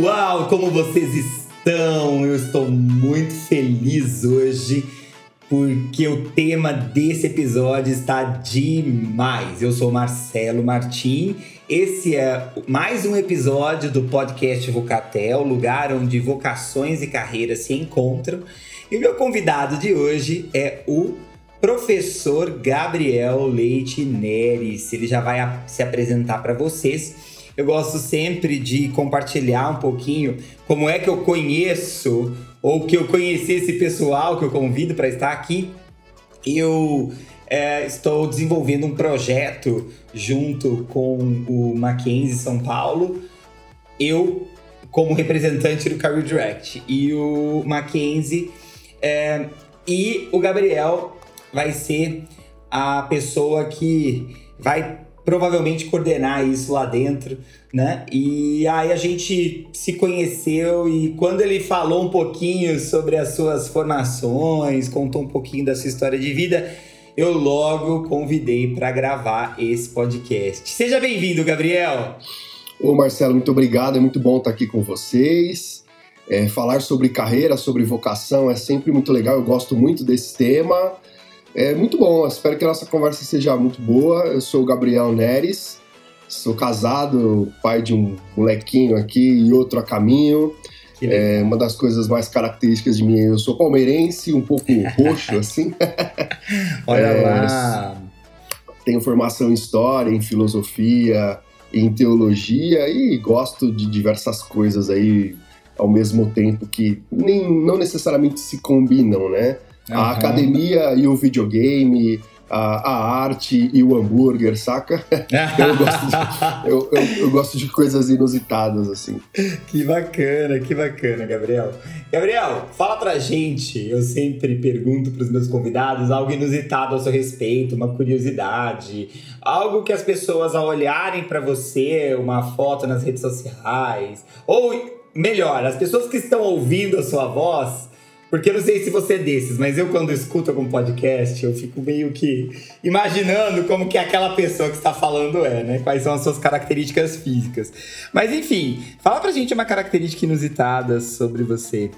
Pessoal, como vocês estão? Eu estou muito feliz hoje porque o tema desse episódio está demais. Eu sou Marcelo Martim. Esse é mais um episódio do podcast Vocatel, lugar onde vocações e carreiras se encontram. E o meu convidado de hoje é o professor Gabriel Leite Neres. Ele já vai se apresentar para vocês eu gosto sempre de compartilhar um pouquinho como é que eu conheço ou que eu conheci esse pessoal que eu convido para estar aqui. Eu é, estou desenvolvendo um projeto junto com o Mackenzie São Paulo. Eu, como representante do Career Direct, e o Mackenzie é, e o Gabriel vai ser a pessoa que vai provavelmente coordenar isso lá dentro, né? E aí a gente se conheceu e quando ele falou um pouquinho sobre as suas formações, contou um pouquinho da sua história de vida, eu logo convidei para gravar esse podcast. Seja bem-vindo, Gabriel. Ô Marcelo, muito obrigado, é muito bom estar aqui com vocês. É, falar sobre carreira, sobre vocação é sempre muito legal, eu gosto muito desse tema. É muito bom, espero que a nossa conversa seja muito boa. Eu sou o Gabriel Neres, sou casado, pai de um molequinho aqui e outro a caminho. É uma das coisas mais características de mim. Eu sou palmeirense, um pouco roxo, assim. Olha é, lá! Tenho formação em história, em filosofia, em teologia e gosto de diversas coisas aí ao mesmo tempo que nem, não necessariamente se combinam, né? Uhum. A academia e o videogame, a, a, arte e o hambúrguer, saca? eu, gosto de, eu, eu, eu, gosto de coisas inusitadas, assim. Que bacana, que bacana, Gabriel. Gabriel, fala pra gente. Eu sempre pergunto pros meus convidados algo inusitado ao seu respeito, uma curiosidade, algo que as pessoas, ao olharem para você, uma foto nas redes sociais, ou melhor, as pessoas que estão ouvindo a sua voz porque eu não sei se você é desses, mas eu quando escuto algum podcast, eu fico meio que imaginando como que aquela pessoa que está falando é, né? Quais são as suas características físicas. Mas enfim, fala pra gente uma característica inusitada sobre você.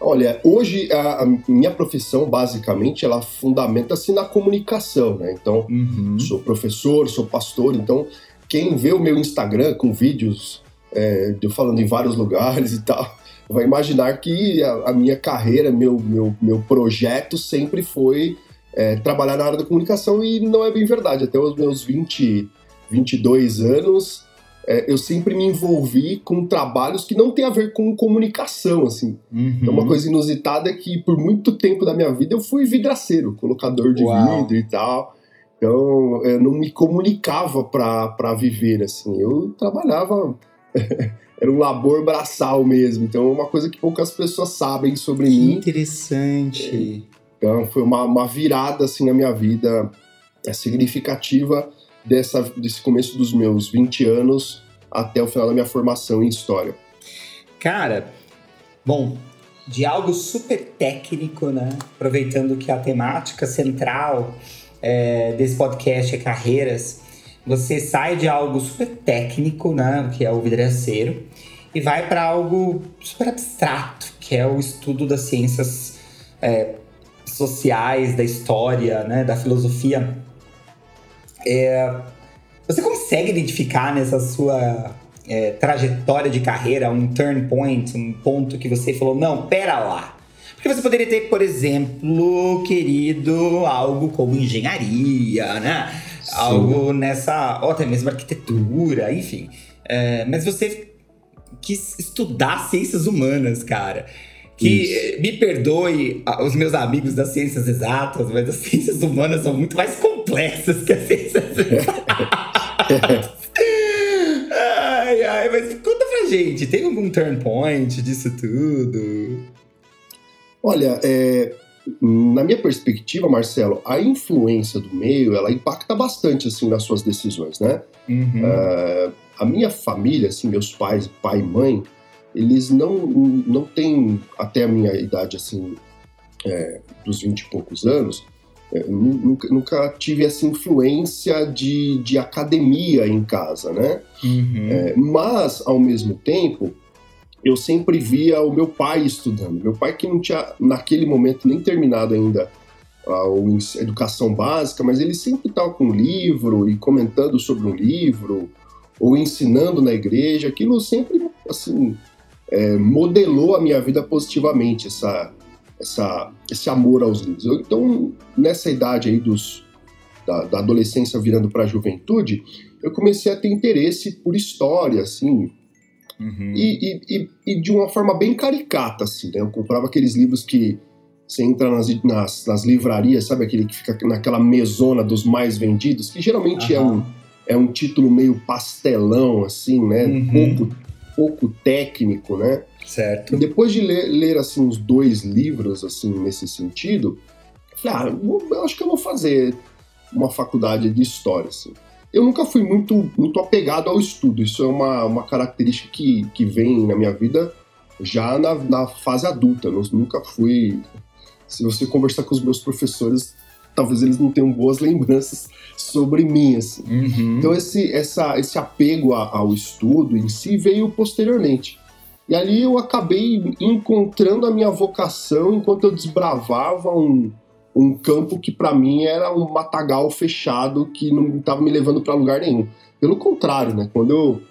Olha, hoje a, a minha profissão, basicamente, ela fundamenta-se na comunicação, né? Então, uhum. sou professor, sou pastor, então quem vê o meu Instagram com vídeos é, eu falando em vários lugares e tal, vai imaginar que a, a, minha carreira, meu, meu, meu projeto sempre foi é, trabalhar na área da comunicação e não é bem verdade. Até os meus 20, 22 anos, é, eu sempre me envolvi com trabalhos que não tem a ver com comunicação, assim. Uhum. Então, uma coisa inusitada é que por muito tempo da minha vida eu fui vidraceiro, colocador de Uau. vidro e tal. Então, eu não me comunicava para viver, assim. Eu trabalhava era um labor braçal mesmo. Então é uma coisa que poucas pessoas sabem sobre que mim. Interessante. Então foi uma, uma virada assim na minha vida é, significativa dessa, desse começo dos meus 20 anos até o final da minha formação em história. Cara, bom, de algo super técnico, né? Aproveitando que a temática central é, desse podcast é carreiras, você sai de algo super técnico, né, que é o vidraceiro, e vai para algo super abstrato, que é o estudo das ciências é, sociais, da história, né, da filosofia. É, você consegue identificar nessa sua é, trajetória de carreira um turn point, um ponto que você falou, não, pera lá. Porque você poderia ter, por exemplo, querido algo como engenharia, né? Sim. algo nessa, ou até mesmo arquitetura, enfim. É, mas você quis estudar ciências humanas, cara. Que Isso. me perdoe os meus amigos das ciências exatas, mas as ciências humanas são muito mais complexas que as ciências exatas. ai, ai, mas conta pra gente, tem algum turn point disso tudo? Olha, é, na minha perspectiva, Marcelo, a influência do meio, ela impacta bastante, assim, nas suas decisões, né? Uhum. Uh, a minha família, assim, meus pais, pai e mãe, eles não, não têm, até a minha idade, assim, é, dos 20 e poucos anos, é, nunca, nunca, tive essa influência de, de academia em casa, né? Uhum. É, mas, ao mesmo tempo, eu sempre via o meu pai estudando. Meu pai que não tinha, naquele momento, nem terminado ainda a, educação básica, mas ele sempre estava com um livro e comentando sobre um livro, ou ensinando na igreja. Aquilo sempre, assim, é, modelou a minha vida positivamente, essa, essa, esse amor aos livros. Eu, então, nessa idade aí dos, da, da adolescência virando para a juventude, eu comecei a ter interesse por história, assim, uhum. e, e, e, de uma forma bem caricata, assim, né? Eu comprava aqueles livros que você entra nas, nas, nas, livrarias, sabe aquele que fica naquela mesona dos mais vendidos, que geralmente uhum. é, um, é um título meio pastelão, assim, né? Uhum. Pouco, pouco técnico, né? Certo. Depois de ler, ler, assim, uns dois livros, assim, nesse sentido, eu falei, ah, eu acho que eu vou fazer uma faculdade de história, assim. Eu nunca fui muito, muito apegado ao estudo, isso é uma, uma característica que, que vem na minha vida já na, na fase adulta. Eu nunca fui se você conversar com os meus professores, talvez eles não tenham boas lembranças sobre mim. Assim. Uhum. Então esse, essa, esse apego a, ao estudo em si veio posteriormente. E ali eu acabei encontrando a minha vocação enquanto eu desbravava um, um campo que para mim era um matagal fechado que não estava me levando para lugar nenhum. Pelo contrário, né? Quando eu,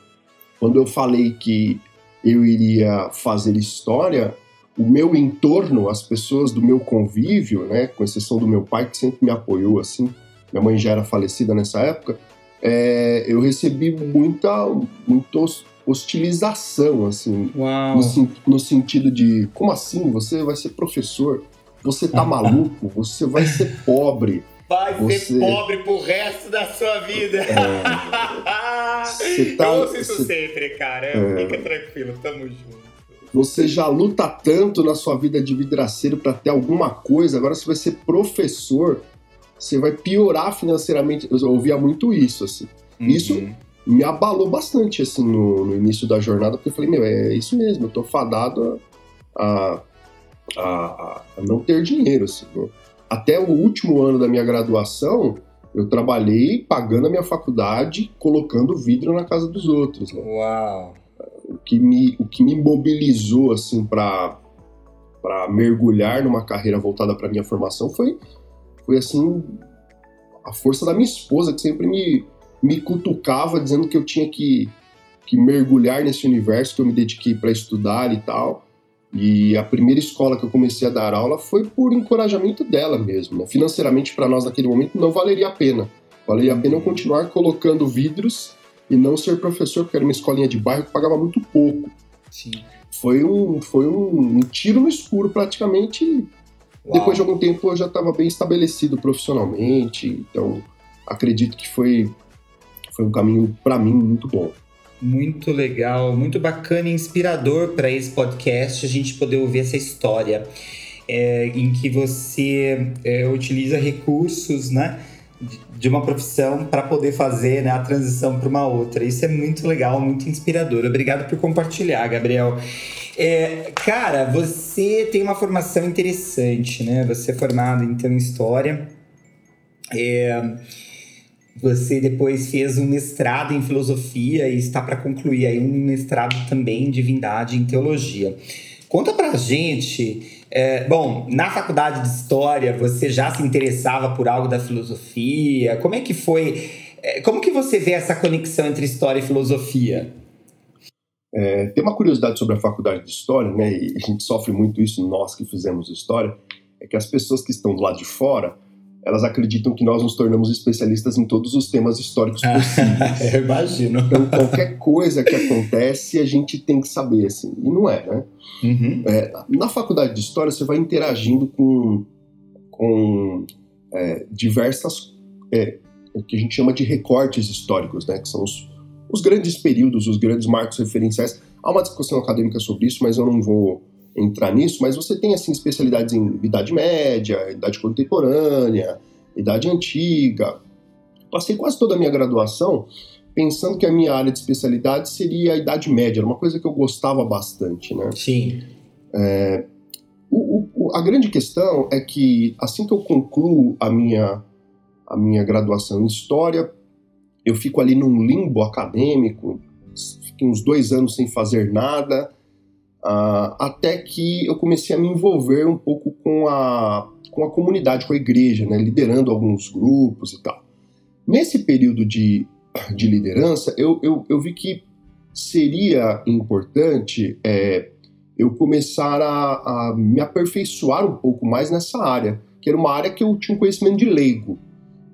quando eu falei que eu iria fazer história, o meu entorno, as pessoas do meu convívio, né, com exceção do meu pai que sempre me apoiou assim, minha mãe já era falecida nessa época, é, eu recebi muita, muita hostilização, assim, no, no, sentido de, como assim, você vai ser professor, você tá maluco, você vai ser pobre. Vai você... ser pobre pro resto da sua vida. É, você tá, eu ouço isso você... sempre, cara. É... Fica tranquilo, tamo junto você já luta tanto na sua vida de vidraceiro para ter alguma coisa, agora você vai ser professor, você vai piorar financeiramente. Eu ouvia muito isso, assim. Uhum. Isso me abalou bastante, assim, no, no, início da jornada, porque eu falei, meu, é isso mesmo, eu tô fadado a, a, a, a não ter dinheiro, assim. Né? Até o último ano da minha graduação, eu trabalhei pagando a minha faculdade, colocando vidro na casa dos outros. Né? Uau! o que me, o que me mobilizou assim para para mergulhar numa carreira voltada para minha formação foi foi assim a força da minha esposa que sempre me me cutucava dizendo que eu tinha que que mergulhar nesse universo que eu me dediquei para estudar e tal. E a primeira escola que eu comecei a dar aula foi por encorajamento dela mesmo. Né? Financeiramente, para nós naquele momento, não valeria a pena. Valeria a pena eu continuar colocando vidros e não ser professor, porque era uma escolinha de bairro que pagava muito pouco. Sim. Foi um, foi um, um tiro no escuro praticamente. Uau. Depois de algum tempo eu já estava bem estabelecido profissionalmente, então acredito que foi, foi um caminho para mim muito bom. Muito legal, muito bacana e inspirador para esse podcast a gente poder ouvir essa história é, em que você é, utiliza recursos, né? de uma profissão para poder fazer né, a transição para uma outra. Isso é muito legal, muito inspirador. Obrigado por compartilhar, Gabriel. É, cara, você tem uma formação interessante, né? Você é formado então em História. É, você depois fez um mestrado em Filosofia e está para concluir aí um mestrado também em Divindade em Teologia. Conta pra gente é, bom, na faculdade de História, você já se interessava por algo da filosofia? Como é que foi? É, como que você vê essa conexão entre História e Filosofia? É, tem uma curiosidade sobre a faculdade de História, né? E a gente sofre muito isso, nós que fizemos História, é que as pessoas que estão do lado de fora elas acreditam que nós nos tornamos especialistas em todos os temas históricos possíveis. Eu imagino. Então, qualquer coisa que acontece, a gente tem que saber, assim. E não é, né? Uhum. É, na faculdade de História, você vai interagindo com, com é, diversas... É, o que a gente chama de recortes históricos, né? Que são os, os grandes períodos, os grandes marcos referenciais. Há uma discussão acadêmica sobre isso, mas eu não vou entrar nisso, mas você tem assim especialidades em Idade Média, Idade Contemporânea, Idade Antiga. Passei quase toda a minha graduação pensando que a minha área de especialidade seria a Idade Média, era uma coisa que eu gostava bastante, né? Sim. É, o, o, a grande questão é que assim que eu concluo a minha, a minha graduação em História, eu fico ali num limbo acadêmico, fiquei uns dois anos sem fazer nada, uh, até que eu comecei a me envolver um pouco com a, com a comunidade, com a igreja, né, liderando alguns grupos e tal. Nesse período de, de liderança, eu, eu, eu vi que seria importante é, eu começar a, a, me aperfeiçoar um pouco mais nessa área, que era uma área que eu tinha um conhecimento de leigo.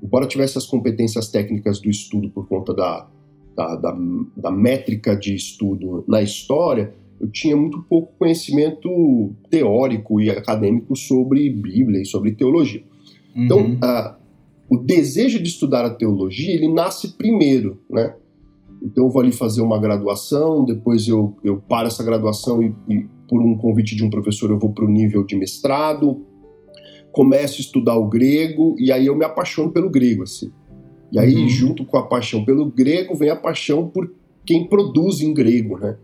Embora tivesse as competências técnicas do estudo por conta da, da, da, da métrica de estudo na história, eu tinha muito pouco conhecimento teórico e acadêmico sobre Bíblia e sobre teologia. Então, uhum. Então, o desejo de estudar a teologia, ele nasce primeiro, né? Então eu vou ali fazer uma graduação, depois eu, eu paro essa graduação e, e por um convite de um professor eu vou para o nível de mestrado, começo a estudar o grego e aí eu me apaixono pelo grego, assim. E aí, uhum. junto com a paixão pelo grego, vem a paixão por quem produz em grego, né?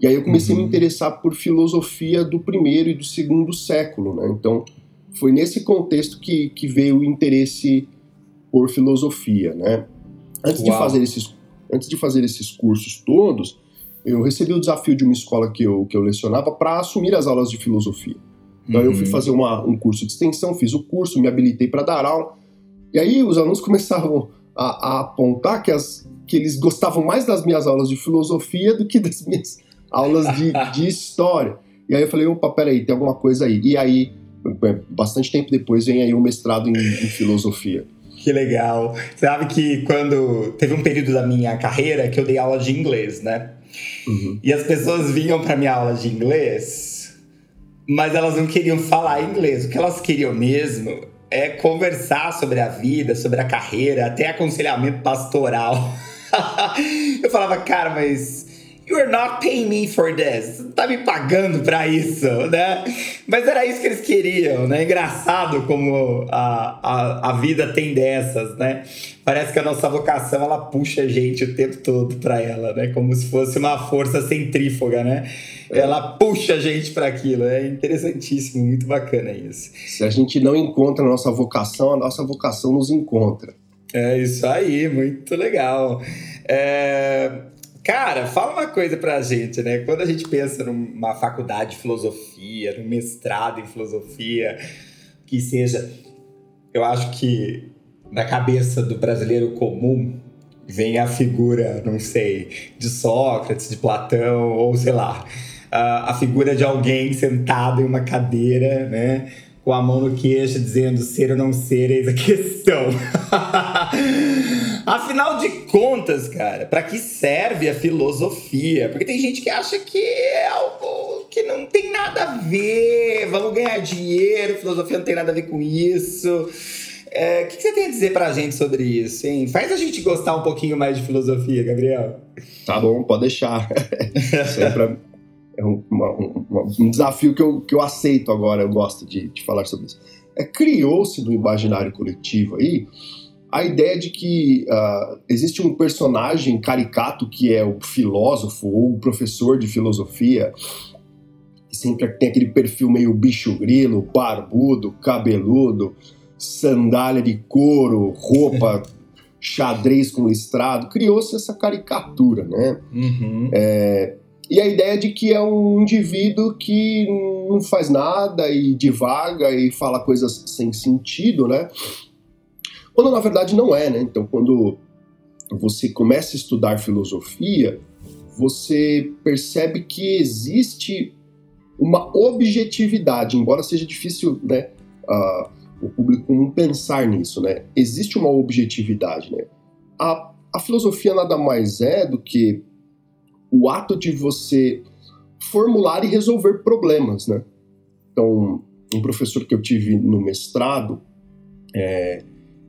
E aí eu comecei uhum. a me uhum. interessar por filosofia do primeiro e do segundo século, né? Então, foi nesse contexto que, que veio o interesse por filosofia, né? Antes Uau. de fazer esses antes de fazer esses cursos todos, eu recebi o desafio de uma escola que eu, que eu lecionava para assumir as aulas de filosofia. Então uhum. eu fui uhum. fazer uma, um curso de extensão, fiz o curso, me habilitei para dar aula. E aí os alunos começavam a, a, apontar que, as, que eles gostavam mais das minhas aulas de filosofia do que das minhas aulas de, de história. E aí eu falei, opa, peraí, tem alguma coisa aí. E aí, bastante tempo depois, vem aí um mestrado em, em filosofia. Que legal. Sabe que quando teve um período da minha carreira que eu dei aula de inglês, né? Uhum. E as pessoas vinham para minha aula de inglês, mas elas não queriam falar inglês. O que elas queriam mesmo é conversar sobre a vida, sobre a carreira, até aconselhamento pastoral. eu falava, cara, mas You're not paying me for this. Você não tá me pagando pra isso, né? Mas era isso que eles queriam, né? Engraçado como a, a, a vida tem dessas, né? Parece que a nossa vocação, ela puxa a gente o tempo todo pra ela, né? Como se fosse uma força centrífuga, né? Ela puxa a gente para aquilo. É interessantíssimo, muito bacana isso. Se a gente não encontra a nossa vocação, a nossa vocação nos encontra. É isso aí, muito legal. É... Cara, fala uma coisa pra gente, né? Quando a gente pensa numa faculdade de filosofia, num mestrado em filosofia, que seja. Eu acho que na cabeça do brasileiro comum vem a figura, não sei, de Sócrates, de Platão, ou sei lá, a figura de alguém sentado em uma cadeira, né? com a mão no queixo, dizendo ser ou não ser, eis a questão. Afinal de contas, cara, para que serve a filosofia? Porque tem gente que acha que é algo que não tem nada a ver, vamos ganhar dinheiro, filosofia não tem nada a ver com isso. É, o que, que, você tem a dizer pra gente sobre isso, hein? Faz a gente gostar um pouquinho mais de filosofia, Gabriel. Tá bom, pode deixar. Isso é um, uma, uma, um desafio que eu, que eu aceito agora, eu gosto de, de falar sobre isso. É, Criou-se no imaginário coletivo aí a ideia de que uh, existe um personagem caricato que é o filósofo ou o professor de filosofia, que sempre tem aquele perfil meio bicho grilo, barbudo, cabeludo, sandália de couro, roupa xadrez com listrado. Criou-se essa caricatura, né? Uhum. É, e a ideia de que é um indivíduo que não faz nada e divaga e fala coisas sem sentido, né? Quando na verdade não é, né? Então, quando você começa a estudar filosofia, você percebe que existe uma objetividade, embora seja difícil, né, o público não pensar nisso, né? Existe uma objetividade, né? A, a filosofia nada mais é do que o ato de você formular e resolver problemas, né? Então, um professor que eu tive no mestrado, é,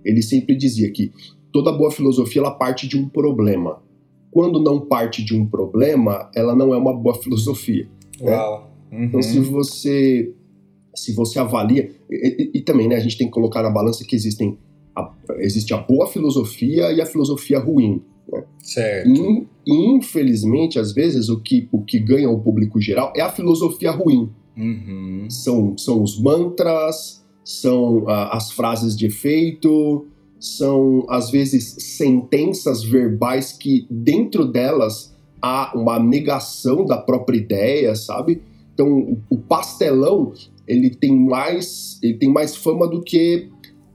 ele sempre dizia que toda boa filosofia ela parte de um problema. Quando não parte de um problema, ela não é uma boa filosofia. Né? Uhum. Então, se você se você avalia e, e, e, também, né, a gente tem que colocar na balança que existem a, existe a boa filosofia e a filosofia ruim. Né? Certo. E, infelizmente, às vezes, o que, o que ganha o público geral é a filosofia ruim. Uhum. São, são os mantras, são uh, as frases de efeito, são às vezes sentenças verbais que dentro delas há uma negação da própria ideia, sabe? Então o pastelão ele tem mais ele tem mais fama do que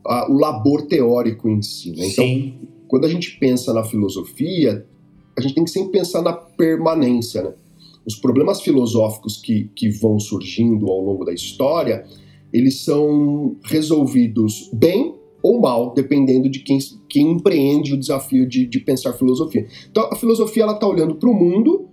uh, o labor teórico em si. Né? Então Sim. quando a gente pensa na filosofia a gente tem que sempre pensar na permanência, né? Os problemas filosóficos que, que vão surgindo ao longo da história, eles são resolvidos bem ou mal, dependendo de quem, quem empreende o desafio de, de pensar filosofia. Então, a filosofia ela está olhando para o mundo,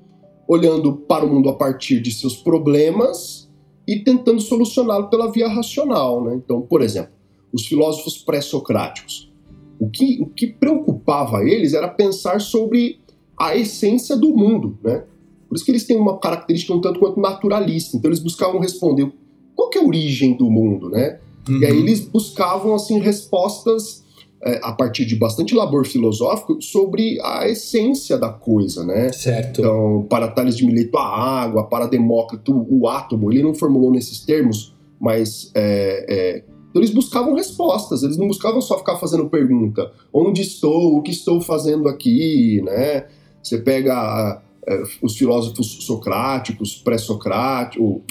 olhando para o mundo a partir de seus problemas e tentando solucioná-lo pela via racional. Né? Então, por exemplo, os filósofos pré-socráticos. O que, o que preocupava eles era pensar sobre a essência do mundo. Né? Por isso que eles têm uma característica um tanto quanto naturalista. Então, eles buscavam responder qual é a origem do mundo, né? Uhum. E aí eles buscavam assim respostas é, a partir de bastante labor filosófico sobre a essência da coisa, né? Certo. Então, para Tales de Mileto, a água, para Demócrito, o átomo, ele não formulou nesses termos, mas é, é, então eles buscavam respostas, eles não buscavam só ficar fazendo pergunta, onde estou, o que estou fazendo aqui, né? Você pega os filósofos socráticos, pré-socráticos,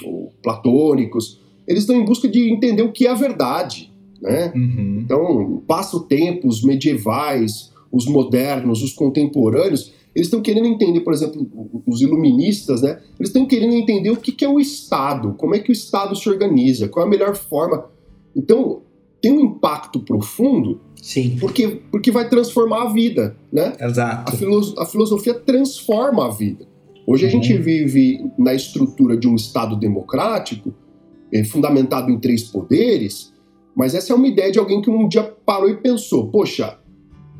platônicos, eles estão em busca de entender o que é a verdade. Né? Uhum. Então, passa o tempo, os medievais, os modernos, os contemporâneos, eles estão querendo entender, por exemplo, os iluministas, né? Eles estão querendo entender o que é o Estado, como é que o Estado se organiza, qual é a melhor forma. Então, tem um impacto profundo Sim. Porque, porque vai transformar a vida, né? Exato. A, filo a filosofia transforma a vida. Hoje a gente uhum. vive na estrutura de um Estado democrático é, fundamentado em três poderes, mas essa é uma ideia de alguém que um dia parou e pensou: poxa,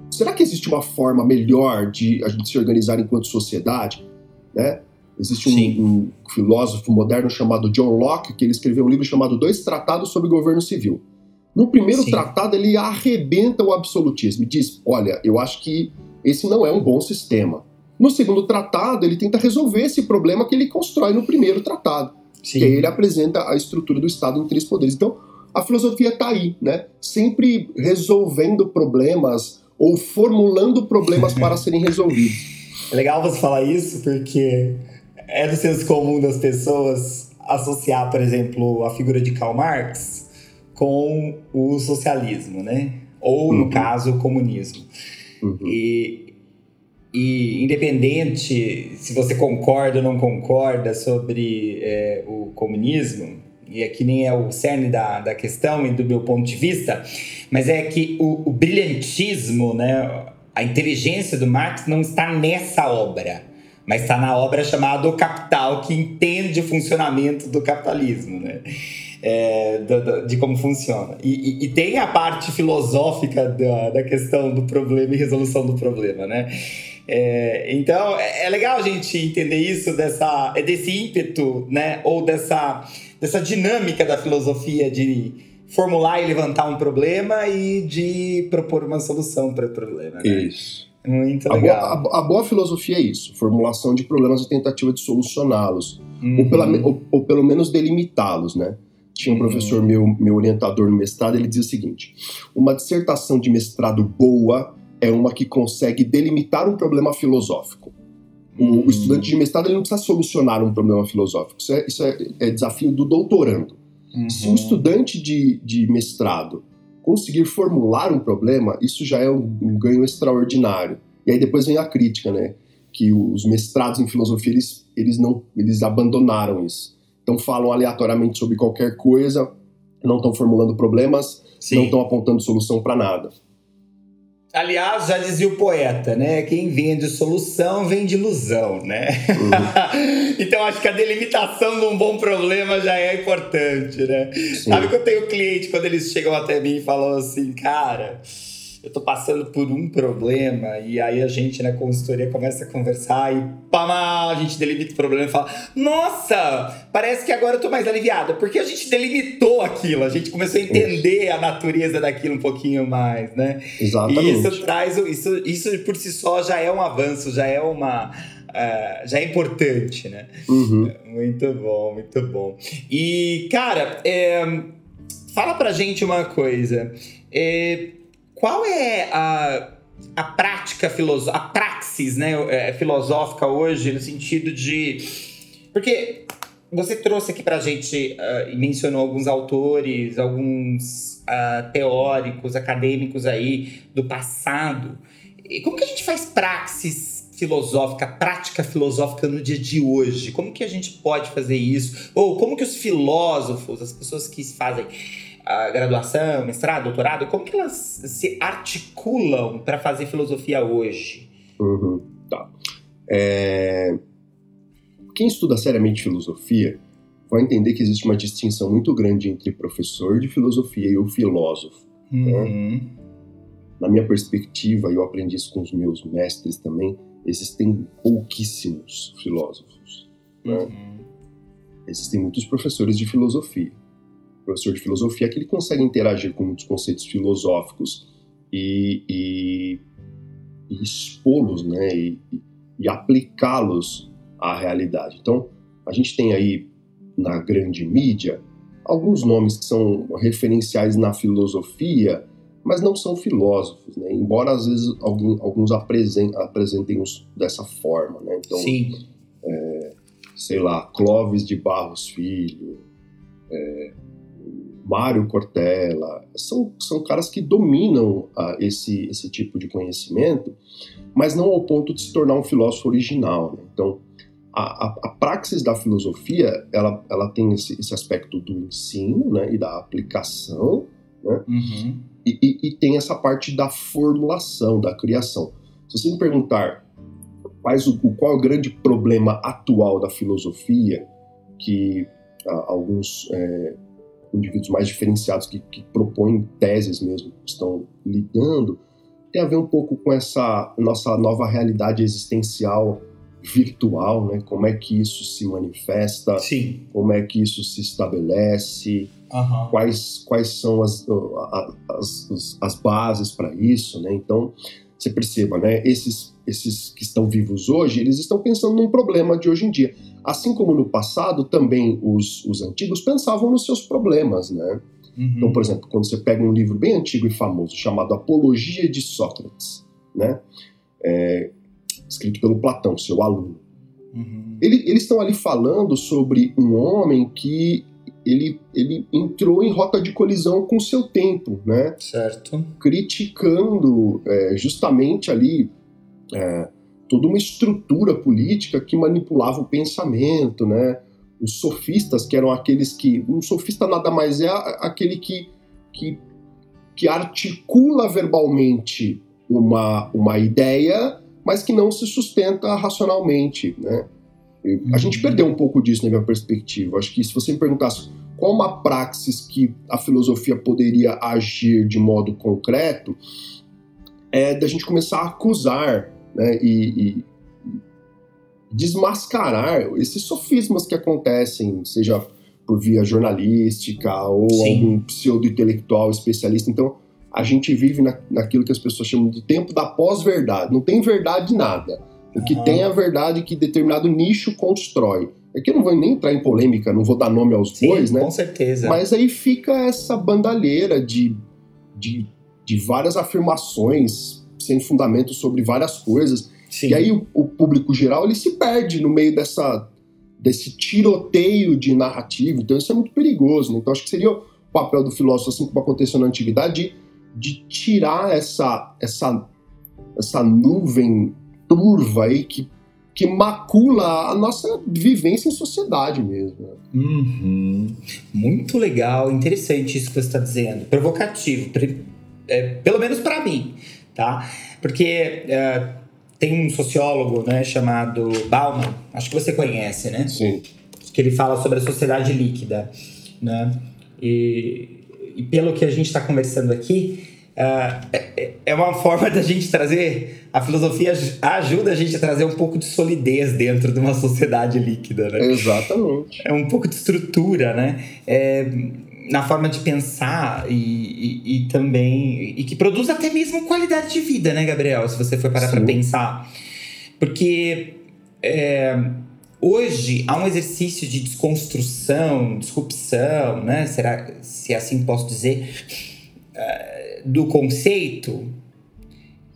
será que existe uma forma melhor de a gente se organizar enquanto sociedade? Né? Existe um, um, filósofo moderno chamado John Locke que ele escreveu um livro chamado Dois Tratados sobre Governo Civil. No primeiro Sim. tratado ele arrebenta o absolutismo e diz: olha, eu acho que esse não é um bom sistema. No segundo tratado ele tenta resolver esse problema que ele constrói no primeiro tratado. Sim. Que aí ele apresenta a estrutura do Estado em três poderes. Então, a filosofia está aí, né? Sempre resolvendo problemas ou formulando problemas para serem resolvidos. É legal você falar isso, porque é do senso comum das pessoas associar, por exemplo, a figura de Karl Marx com o socialismo, né? Ou, no uhum. caso, o comunismo. Uhum. E e independente se você concorda ou não concorda sobre é, o comunismo, e aqui nem é o cerne da, da questão e do meu ponto de vista, mas é que o, o brilhantismo, né, a inteligência do Marx não está nessa obra, mas está na obra chamada O Capital, que entende o funcionamento do capitalismo, né? É, de como funciona. E, e, e, tem a parte filosófica da, da questão do problema e resolução do problema, né? É, então é, é, legal a gente entender isso dessa, é desse ímpeto, né? Ou dessa, dessa dinâmica da filosofia de formular e levantar um problema e de propor uma solução para o problema. Né? Isso. Muito legal. A boa, a, a boa, filosofia é isso: formulação de problemas e tentativa de solucioná-los. Uhum. Ou, ou, ou, pelo menos delimitá-los, né? Tinha um uhum. professor meu, meu orientador no mestrado, ele dizia o seguinte: uma dissertação de mestrado boa é uma que consegue delimitar um problema filosófico. O, o hum. estudante de mestrado ele não precisa solucionar um problema filosófico. Isso é, isso é, é desafio do doutorando. Uhum. Se um estudante de, de mestrado conseguir formular um problema, isso já é um, um, ganho extraordinário. E aí depois vem a crítica, né? Que os mestrados em filosofia eles, eles não eles abandonaram isso. Então falam aleatoriamente sobre qualquer coisa, não estão formulando problemas, Sim. não estão apontando solução para nada. Aliás, já dizia o poeta, né? Quem vende solução vende ilusão, né? Uhum. então acho que a delimitação de um bom problema já é importante, né? Sim. Sabe que eu tenho cliente quando eles chegam até mim e falam assim, cara eu tô passando por um problema e aí a gente na consultoria começa a conversar e pá, a gente delimita o problema e fala: "Nossa, parece que agora eu tô mais aliviada", porque a gente delimitou aquilo, a gente começou a entender a natureza daquilo um pouquinho mais, né? Exatamente. E isso traz isso isso por si só já é um avanço, já é uma uh, já é importante, né? Uhum. Muito bom, muito bom. E, cara, é, fala pra gente uma coisa. É, qual é a, a prática filosófica, a praxis né, é, filosófica hoje, no sentido de. Porque você trouxe aqui pra gente uh, e mencionou alguns autores, alguns uh, teóricos, acadêmicos aí do passado. E como que a gente faz praxis filosófica, prática filosófica no dia de hoje? Como que a gente pode fazer isso? Ou como que os filósofos, as pessoas que fazem a graduação, mestrado, doutorado, como que elas se articulam para fazer filosofia hoje? Uhum, tá. É... Quem estuda seriamente filosofia vai entender que existe uma distinção muito grande entre professor de filosofia e o filósofo. Né? Uhum. Né? Na minha perspectiva, eu aprendi isso com os meus mestres também, existem pouquíssimos filósofos. Né? Uhum. Existem muitos professores de filosofia professor de filosofia, que ele consegue interagir com muitos conceitos filosóficos e, e, e expô-los, né, e, e aplicá-los à realidade. Então, a gente tem aí na grande mídia alguns nomes que são referenciais na filosofia, mas não são filósofos, né? embora às vezes algum, alguns apresentem, apresentem os dessa forma. Né? Então, Sim. É, sei lá, Clóvis de Barros Filho, é, Mário Cortella, são, são caras que dominam uh, esse, esse tipo de conhecimento, mas não ao ponto de se tornar um filósofo original. Né? Então, a, a, a, praxis da filosofia, ela, ela tem esse, esse aspecto do ensino né, e da aplicação, né? Uhum. E, e, e, tem essa parte da formulação, da criação. Se você me perguntar quais o, qual é o grande problema atual da filosofia, que uh, alguns é, indivíduos mais diferenciados que, que propõem teses mesmo, estão lidando, tem a ver um pouco com essa nossa nova realidade existencial virtual, né? Como é que isso se manifesta? Sim. Como é que isso se estabelece? Uhum. Quais, quais são as, as, as, as bases para isso, né? Então, você perceba, né? Esses, esses que estão vivos hoje, eles estão pensando num problema de hoje em dia. Assim como no passado, também os, os antigos pensavam nos seus problemas, né? Uhum. Então, por exemplo, quando você pega um livro bem antigo e famoso chamado Apologia de Sócrates, né? É, escrito pelo Platão, seu aluno. Uhum. Ele, eles estão ali falando sobre um homem que ele, ele entrou em rota de colisão com o seu tempo, né? Certo. Criticando é, justamente ali é, toda uma estrutura política que manipulava o pensamento, né? Os sofistas, que eram aqueles que. Um sofista nada mais é aquele que, que, que articula verbalmente uma, uma ideia, mas que não se sustenta racionalmente, né? A gente uhum. perdeu um pouco disso na minha perspectiva. Acho que se você me perguntasse qual uma praxis que a filosofia poderia agir de modo concreto, é da gente começar a acusar né, e, e desmascarar esses sofismas que acontecem, seja por via jornalística ou Sim. algum pseudo-intelectual especialista. Então, a gente vive na, naquilo que as pessoas chamam de tempo da pós-verdade. Não tem verdade nada. O que uhum. tem é a verdade que determinado nicho constrói. Aqui é eu não vou nem entrar em polêmica, não vou dar nome aos Sim, bois, né? Com certeza. Mas aí fica essa bandalheira de, de, de várias afirmações sem fundamento sobre várias coisas. Sim. E aí o, o, público geral ele se perde no meio dessa, desse tiroteio de narrativa. Então isso é muito perigoso. Né? Então acho que seria o papel do filósofo, assim como aconteceu na antiguidade, de, de tirar essa, essa, essa nuvem turva aí que, que macula a nossa vivência em sociedade mesmo. Né? Uhum. Muito legal, interessante isso que você está dizendo. Provocativo, é, pelo menos para mim, tá? Porque é, tem um sociólogo né, chamado Bauman, acho que você conhece, né? Sim. Que ele fala sobre a sociedade líquida, né? E, e pelo que a gente está conversando aqui, Uh, é uma forma da gente trazer. A filosofia ajuda a gente a trazer um pouco de solidez dentro de uma sociedade líquida, né? Exatamente. É um pouco de estrutura, né? É, na forma de pensar e, e, e, também. E que produz até mesmo qualidade de vida, né, Gabriel? Se você for parar para pensar. Porque é, hoje há um exercício de desconstrução, disrupção, né? Será se assim posso dizer, uh, do conceito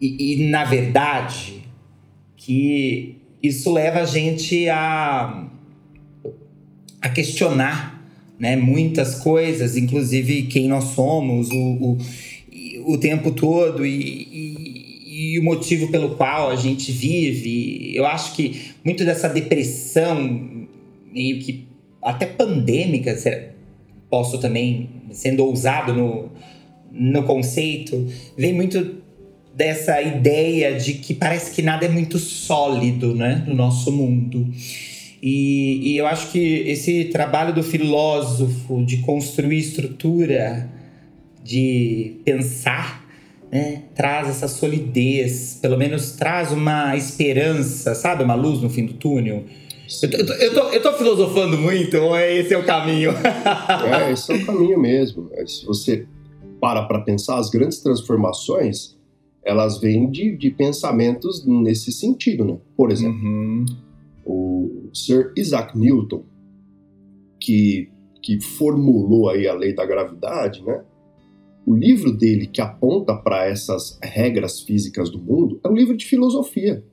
e, e, na verdade que isso leva a gente a, a questionar né, muitas coisas, inclusive quem nós somos, o, o, o tempo todo e, e, e, o motivo pelo qual a gente vive. Eu acho que muito dessa depressão, meio que até pandêmica, posso também, sendo ousado no, no conceito, vem muito dessa ideia de que parece que nada é muito sólido né, no nosso mundo. E, e, eu acho que esse trabalho do filósofo de construir estrutura, de pensar, né, traz essa solidez, pelo menos traz uma esperança, sabe? Uma luz no fim do túnel. Eu tô, eu, tô, eu tô, filosofando muito, ou é esse é o caminho? é, esse é o caminho mesmo. É, se você para para pensar, as grandes transformações, elas vêm de, de pensamentos nesse sentido, né? Por exemplo, uhum o Sir Isaac Newton, que, que formulou aí a lei da gravidade, né? O livro dele que aponta para essas regras físicas do mundo é um livro de filosofia.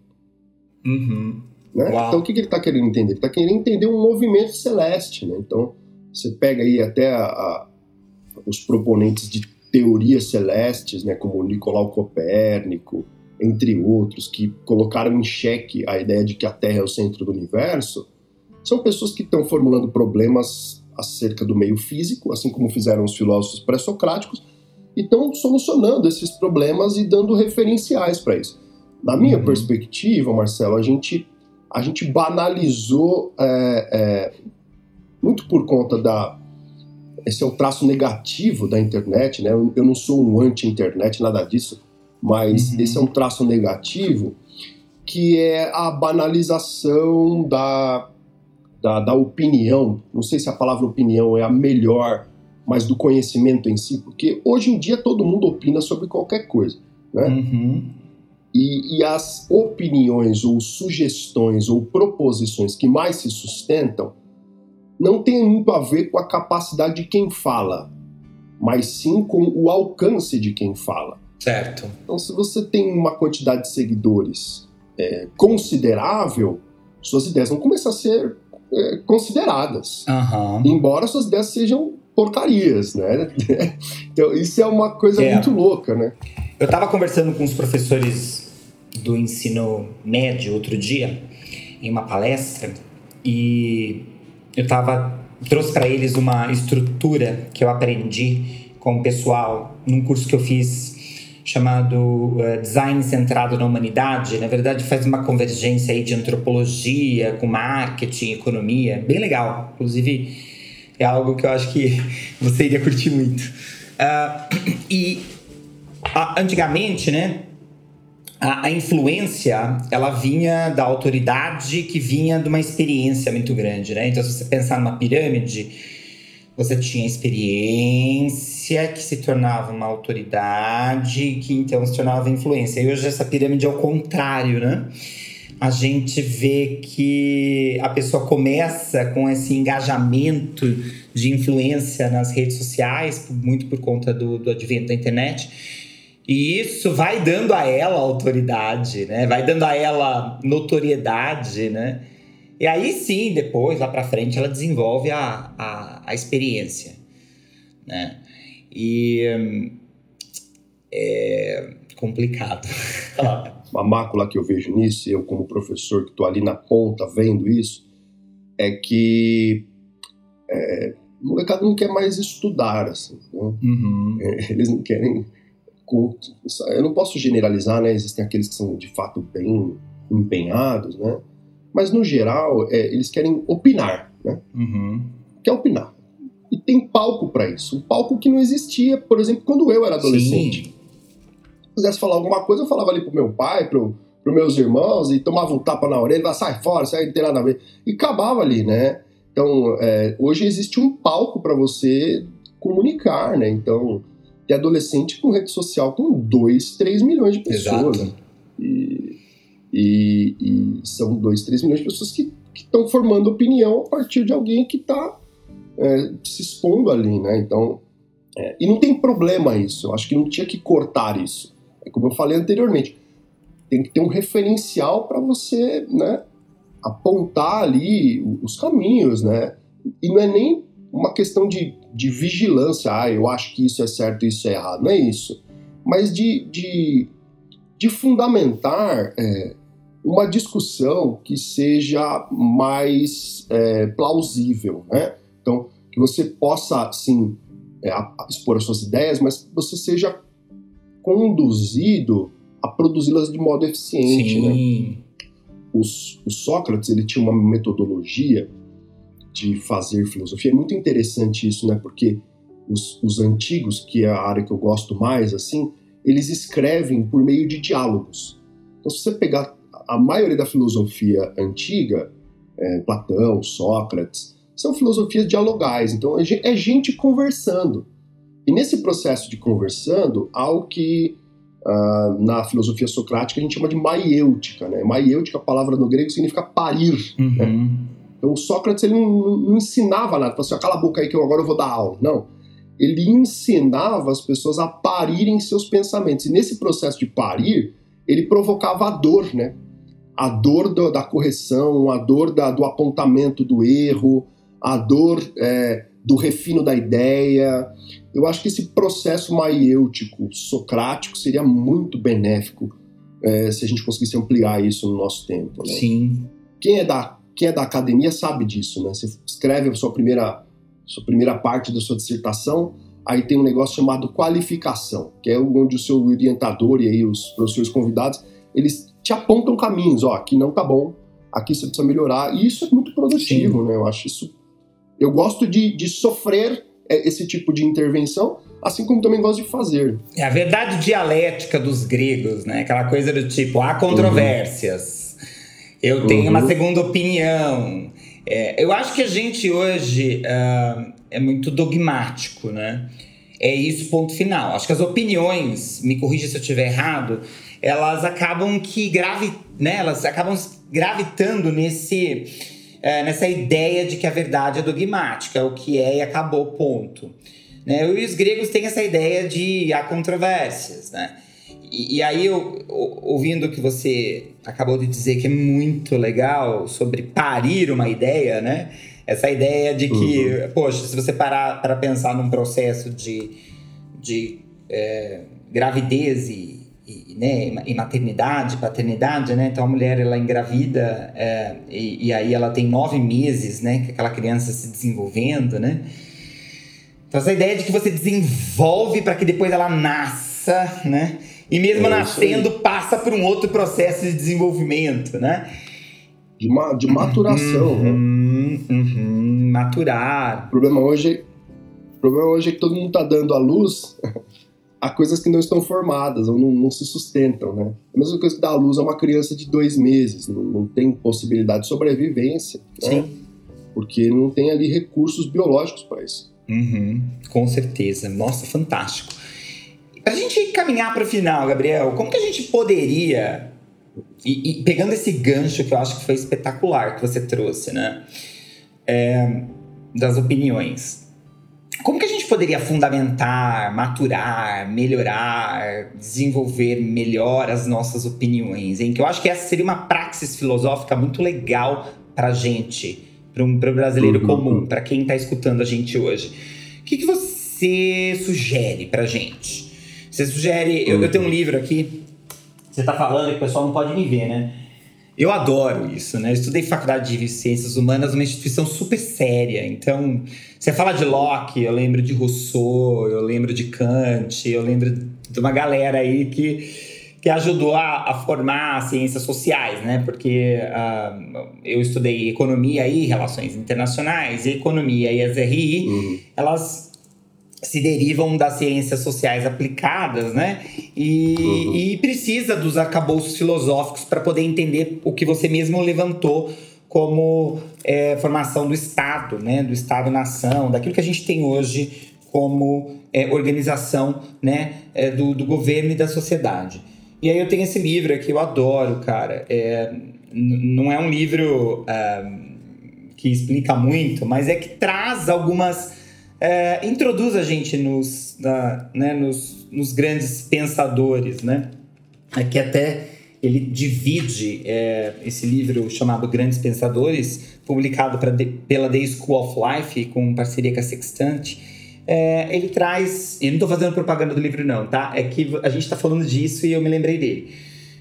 Uhum. Né? Então, o que, que ele está querendo entender? Ele está querendo entender um movimento celeste. Né? Então, você pega aí até a, a, os proponentes de teorias celestes, né, como Nicolau Copérnico, entre outros, que colocaram em xeque a ideia de que a Terra é o centro do universo, são pessoas que estão formulando problemas acerca do meio físico, assim como fizeram os filósofos pré-socráticos, e estão solucionando esses problemas e dando referenciais para isso. Na minha uhum. perspectiva, Marcelo, a gente, a gente banalizou é, é, muito por conta da. Esse é o traço negativo da internet, né? Eu, eu não sou um anti-internet, nada disso mas uhum. esse é um traço negativo, que é a banalização da, da, da, opinião. Não sei se a palavra opinião é a melhor, mas do conhecimento em si, porque hoje em dia todo mundo opina sobre qualquer coisa, né? Uhum. E, e as opiniões ou sugestões ou proposições que mais se sustentam não tem muito a ver com a capacidade de quem fala, mas sim com o alcance de quem fala. Certo. Então, se você tem uma quantidade de seguidores é, considerável, suas ideias vão começar a ser é, consideradas. Uhum. Embora suas ideias sejam porcarias, né? então, isso é uma coisa é. muito louca, né? Eu estava conversando com os professores do ensino médio outro dia, em uma palestra, e eu tava, trouxe para eles uma estrutura que eu aprendi com o pessoal num curso que eu fiz chamado uh, Design Centrado na Humanidade. Na verdade, faz uma convergência aí de antropologia com marketing, economia. Bem legal. Inclusive, é algo que eu acho que você iria curtir muito. Uh, e antigamente, né? A, a, influência, ela vinha da autoridade que vinha de uma experiência muito grande, né? Então, se você pensar numa pirâmide, você tinha experiência que se tornava uma autoridade, que então se tornava influência. E hoje essa pirâmide é o contrário, né? A gente vê que a pessoa começa com esse engajamento de influência nas redes sociais, muito por conta do, do advento da internet. E isso vai dando a ela autoridade, né? Vai dando a ela notoriedade, né? E aí sim, depois, lá para frente, ela desenvolve a, a, a experiência, né? E é complicado. Uma mácula que eu vejo nisso, eu como professor que estou ali na ponta vendo isso, é que é, o molecado não quer mais estudar, assim, né? uhum. é, eles não querem... Eu não posso generalizar, né? Existem aqueles que são de fato bem empenhados, né? Mas no geral é, eles querem opinar, né? Uhum. Quer opinar. E tem palco para isso. Um palco que não existia, por exemplo, quando eu era adolescente. Sim. Se quisesse falar alguma coisa, eu falava ali pro meu pai, pro, pro meus irmãos, e tomava um tapa na orelha, sai fora, sai, não tem nada a ver. E acabava ali, né? Então, é, hoje existe um palco para você comunicar, né? Então, tem adolescente com rede social com 2, 3 milhões de pessoas. Exato. E E, e são 2, 3 milhões de pessoas que estão formando opinião a partir de alguém que está é, se expondo ali, né? Então, é, e não tem problema isso. Eu acho que não tinha que cortar isso. É como eu falei anteriormente. Tem que ter um referencial para você, né? Apontar ali os caminhos, né? E não é nem uma questão de, de vigilância. Ah, eu acho que isso é certo e isso é errado. Não é isso. Mas de, de, de fundamentar é, uma discussão que seja mais é, plausível, né? Então, que você possa, sim, é, expor as suas ideias, mas você seja conduzido a produzi-las de modo eficiente, né? sim. né? Os, o Sócrates, ele tinha uma metodologia de fazer filosofia. É muito interessante isso, né? Porque os, os antigos, que é a área que eu gosto mais, assim, eles escrevem por meio de diálogos. Então, se você pegar a maioria da filosofia antiga, é, Platão, Sócrates, são filosofias dialogais. Então, é, é gente conversando. E nesse processo de conversando, há o que uh, na filosofia socrática a gente chama de maiêutica. Né? Maiêutica, a palavra no grego, significa parir. Uhum. Né? Então, Sócrates ele não, não ensinava nada. Falava assim, cala a boca aí que eu agora eu vou dar aula. Não. Ele ensinava as pessoas a parirem seus pensamentos. E nesse processo de parir, ele provocava a dor, né? a dor do, da correção, a dor da, do apontamento do erro, a dor é, do refino da ideia. Eu acho que esse processo maiêutico, socrático, seria muito benéfico é, se a gente conseguisse ampliar isso no nosso tempo. Né? Sim. Quem é, da, quem é da academia sabe disso, né? Você escreve a sua primeira, sua primeira parte da sua dissertação, aí tem um negócio chamado qualificação, que é onde o seu orientador e aí os professores convidados, eles te apontam caminhos, ó, aqui não tá bom, aqui você precisa melhorar, e isso é muito produtivo, Sim. né? Eu acho isso. Eu gosto de, de sofrer é, esse tipo de intervenção, assim como também gosto de fazer. É a verdade dialética dos gregos, né? Aquela coisa do tipo, há controvérsias, uhum. eu tenho uhum. uma segunda opinião. É, eu acho que a gente hoje uh, é muito dogmático, né? É isso, ponto final. Acho que as opiniões, me corrija se eu estiver errado, elas acabam que gravi, né, elas acabam gravitando nesse é, nessa ideia de que a verdade é dogmática, o que é e acabou, ponto. Né? E os gregos têm essa ideia de há controvérsias, né? E, e aí, eu, ouvindo o que você acabou de dizer, que é muito legal sobre parir uma ideia, né? Essa ideia de que, uhum. poxa, se você parar para pensar num processo de, de é, gravidez e e, né, e maternidade, paternidade, né? Então a mulher ela engravida é, e, e, aí ela tem nove meses, né? Que aquela criança se desenvolvendo, né? Então essa ideia de que você desenvolve para que depois ela nasça, né? E mesmo é nascendo passa por um outro processo de desenvolvimento, né? De, ma de maturação, uhum, né? Uhum, maturar. O problema hoje, o problema hoje é que todo mundo está dando a luz há coisas que não estão formadas ou não, não, se sustentam, né? A mesma coisa que dar à luz a uma criança de dois meses, não, não tem possibilidade de sobrevivência, né? Sim. Porque não tem ali recursos biológicos para isso. Uhum, com certeza. Nossa, fantástico. Para a gente caminhar para o final, Gabriel, como que a gente poderia, e, e, pegando esse gancho que eu acho que foi espetacular que você trouxe, né? É, das opiniões como que a gente poderia fundamentar, maturar, melhorar, desenvolver melhor as nossas opiniões? Em que eu acho que essa seria uma praxis filosófica muito legal para gente, para um pro brasileiro uhum. comum, para quem está escutando a gente hoje. O que, que você sugere para gente? Você sugere? Uhum. Eu, eu tenho um livro aqui. Você está falando que o pessoal não pode me ver, né? Eu adoro isso, né? Eu estudei faculdade de ciências humanas, uma instituição super séria. Então, você fala de Locke, eu lembro de Rousseau, eu lembro de Kant, eu lembro de uma galera aí que, que ajudou a, a formar ciências sociais, né? Porque uh, eu estudei economia e relações internacionais, e economia e as RI, uhum. elas se derivam das ciências sociais aplicadas, né? E, uhum. e precisa dos arcabouços filosóficos para poder entender o que você mesmo levantou como é, formação do Estado, né? Do Estado-nação, daquilo que a gente tem hoje como é, organização né? É, do, do governo e da sociedade. E aí eu tenho esse livro aqui, eu adoro, cara. É, não é um livro é, que explica muito, mas é que traz algumas. É, introduz a gente nos, né, nos, nos, grandes pensadores, né? Aqui até ele divide é, esse livro chamado Grandes Pensadores, publicado pra, pela The School of Life, com parceria com a Sextante é, ele traz. Eu não estou fazendo propaganda do livro, não, tá? É que a gente está falando disso e eu me lembrei dele.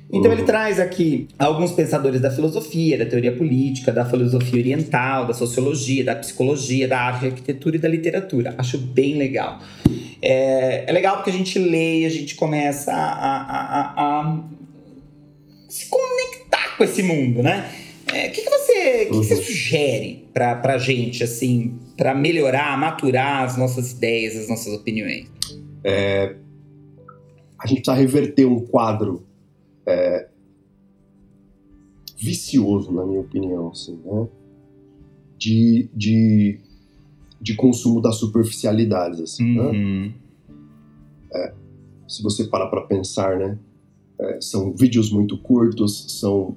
Então uhum. ele traz aqui alguns pensadores da filosofia, da teoria política, da filosofia oriental, da sociologia, da psicologia, da arte, da arquitetura e da literatura. Acho bem legal. É, é legal porque a gente lê e a gente começa a, a, a, a se conectar com esse mundo, né? O é, que, que, você, que, uhum. que você sugere para pra gente, assim, para melhorar, maturar as nossas ideias, as nossas opiniões? É, a gente precisa reverter um quadro é, vicioso, na minha opinião, assim, né? De, de, de consumo das superficialidades, assim, né? uhum. né? É, se você parar para pensar, né? É, são vídeos muito curtos, são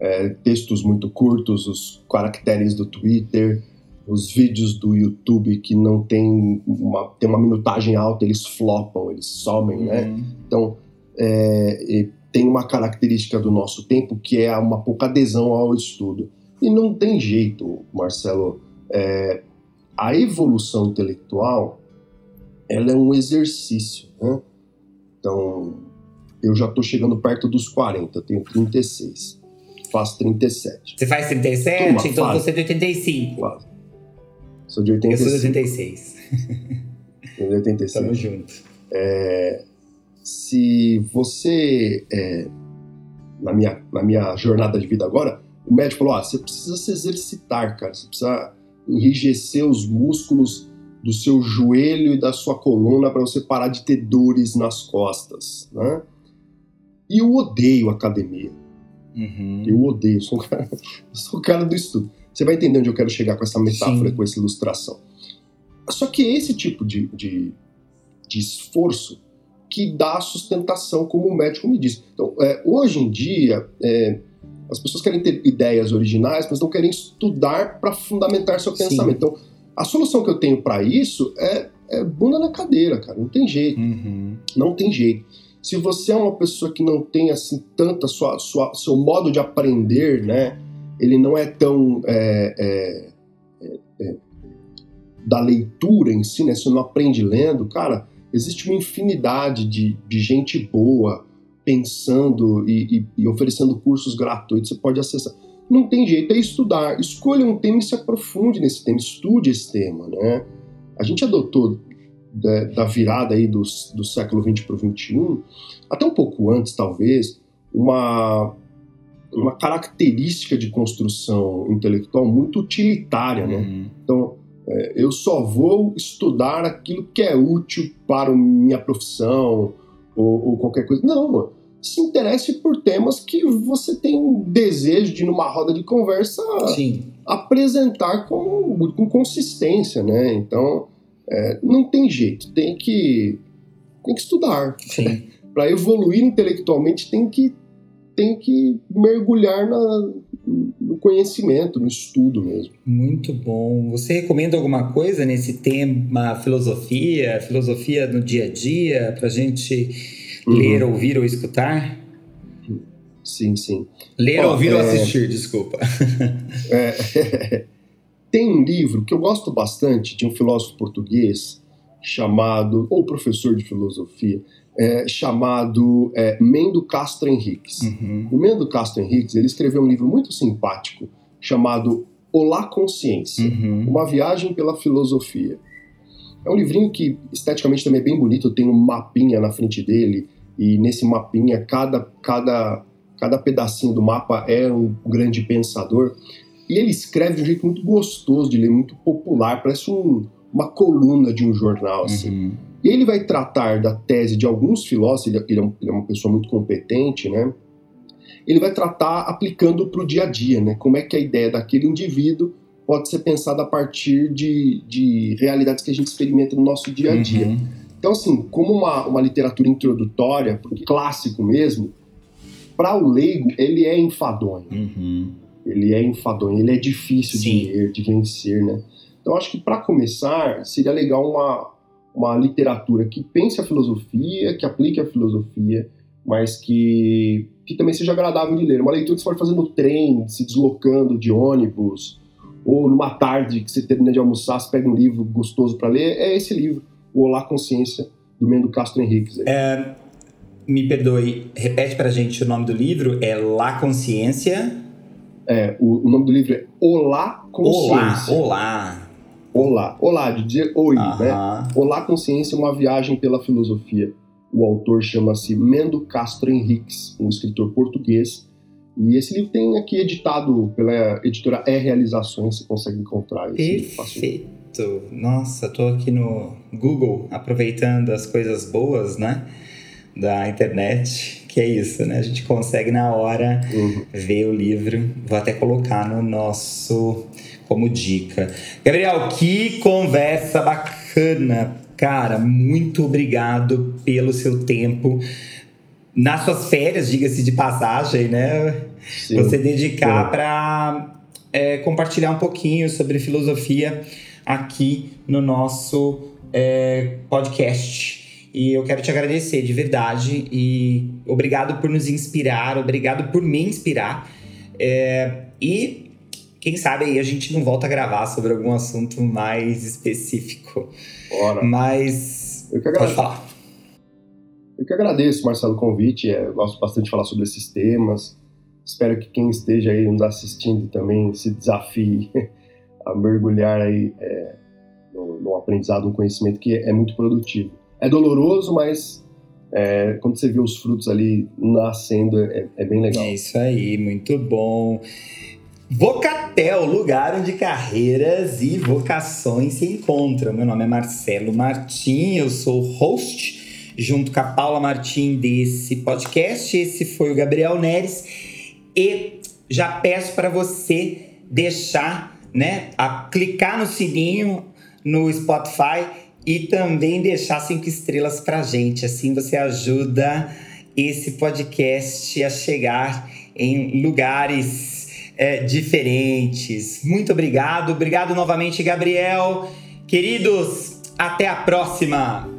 é, textos muito curtos, os caracteres do Twitter, os vídeos do YouTube que não tem uma, tem uma minutagem alta, eles flopam, eles somem, né? uhum. né? Então, é, tem uma característica do nosso tempo que é uma pouca adesão ao estudo. E não tem jeito, Marcelo. É, a evolução intelectual, ela é um exercício, né? Então, eu já estou chegando perto dos 40, eu tenho 36 faço 37. Você faz 37? Toma, então faz. você é de 85. Faz. Sou de 86. Eu sou de 86. Sou de 86. Tamo junto. É, se você, é, na, minha, na minha jornada de vida agora, o médico falou: ah, você precisa se exercitar, cara. Você precisa enrijecer os músculos do seu joelho e da sua coluna para você parar de ter dores nas costas, né? E eu odeio academia. Uhum. Eu odeio, sou um cara, sou o cara do estudo. Você vai entender onde eu quero chegar com essa metáfora, Sim. com essa ilustração. Só que esse tipo de, de, de esforço que dá sustentação, como o médico me disse. Então, é, hoje em dia, é, as pessoas querem ter ideias originais, mas não querem estudar para fundamentar seu pensamento. Sim. Então, a solução que eu tenho para isso é, é, bunda na cadeira, cara. Não tem jeito. Uhum. Não tem jeito. Se você é uma pessoa que não tem assim tanta sua, sua seu modo de aprender, né? Ele não é tão é, é, é, é, da leitura em si, né? Você não aprende lendo, cara. Existe uma infinidade de, de gente boa pensando e, e, e oferecendo cursos gratuitos. Você pode acessar. Não tem jeito, é estudar. Escolha um tema e se aprofunde nesse tema, estude esse tema, né? A gente adotou da, da virada aí do, do século XX para o XXI, até um pouco antes, talvez, uma, uma característica de construção intelectual muito utilitária, né? Uhum. Então, é, eu só vou estudar aquilo que é útil para minha profissão ou, ou qualquer coisa. Não. Se interesse por temas que você tem um desejo de, numa roda de conversa, Sim. apresentar com, com consistência, né? Então, é, não tem jeito, tem que, tem que estudar. Para evoluir intelectualmente, tem que, tem que mergulhar na, no conhecimento, no estudo mesmo. Muito bom. Você recomenda alguma coisa nesse tema filosofia, filosofia no dia a dia, para a gente uhum. ler, ouvir ou escutar? Sim, sim. Ler, ouvir é... ou assistir, desculpa. É... Tem um livro que eu gosto bastante de um filósofo português chamado, ou professor de filosofia, é, chamado é, Mendo Castro Henriques. Uhum. O Mendo Castro Henriques ele escreveu um livro muito simpático chamado Olá Consciência, uhum. uma viagem pela filosofia. É um livrinho que esteticamente também é bem bonito, tem um mapinha na frente dele e nesse mapinha cada cada cada pedacinho do mapa é um grande pensador. E ele escreve de um jeito muito gostoso de ler, muito popular, parece um, uma coluna de um jornal. Assim. Uhum. E ele vai tratar da tese de alguns filósofos, ele, ele, é, um, ele é uma pessoa muito competente, né? Ele vai tratar aplicando para o dia a dia, né? Como é que a ideia daquele indivíduo pode ser pensada a partir de, de realidades que a gente experimenta no nosso dia a dia. Uhum. Então, assim, como uma, uma literatura introdutória, clássico mesmo, para o leigo, ele é enfadonho. Uhum. Ele é enfadonho, ele é difícil de ler, de vencer, né? Então, acho que para começar, seria legal uma, uma literatura que pense a filosofia, que aplique a filosofia, mas que, que também seja agradável de ler. Uma leitura que você pode fazer no trem, se deslocando de ônibus, ou numa tarde que você termina de almoçar, você pega um livro gostoso para ler, é esse livro, O Olá Consciência, do Mendo Castro Henriques. É, me perdoe, repete pra gente o nome do livro, é La Consciência? É, o, o nome do livro é Olá Consciência. Olá, olá. Olá, olá, de dizer oi, né? Olá Consciência, uma viagem pela filosofia. O autor chama-se Mendo Castro Henriques, um escritor português. E esse livro tem aqui editado pela editora E Realizações, você consegue encontrar esse Perfeito. Nossa, tô aqui no Google aproveitando as coisas boas, né? Da internet, que é isso, né? A gente consegue na hora uhum. ver o livro. Vou até colocar no nosso como dica. Gabriel, que conversa bacana. Cara, muito obrigado pelo seu tempo. Nas suas férias, diga-se de passagem, né? Sim. Você dedicar para é, compartilhar um pouquinho sobre filosofia aqui no nosso é, podcast. E eu quero te agradecer de verdade e obrigado por nos inspirar, obrigado por me inspirar. É, e quem sabe aí a gente não volta a gravar sobre algum assunto mais específico. Bora. Mas. Eu que agradeço. Pode falar. Eu que agradeço, Marcelo, o convite. É, eu gosto bastante de falar sobre esses temas. Espero que quem esteja aí nos assistindo também se desafie a mergulhar aí é, no, no, aprendizado, no conhecimento que é, é muito produtivo. É doloroso, mas é, quando você vê os frutos ali nascendo, é, é bem legal. É isso aí, muito bom. Vocatel, lugar onde carreiras e vocações se encontram. Meu nome é Marcelo Martim, eu sou host junto com a Paula Martim desse podcast. Esse foi o Gabriel Neres e já peço para você deixar, né, a clicar no sininho no Spotify e também deixar cinco estrelas para gente. Assim você ajuda esse podcast a chegar em lugares é, diferentes. Muito obrigado. Obrigado novamente, Gabriel. Queridos, até a próxima!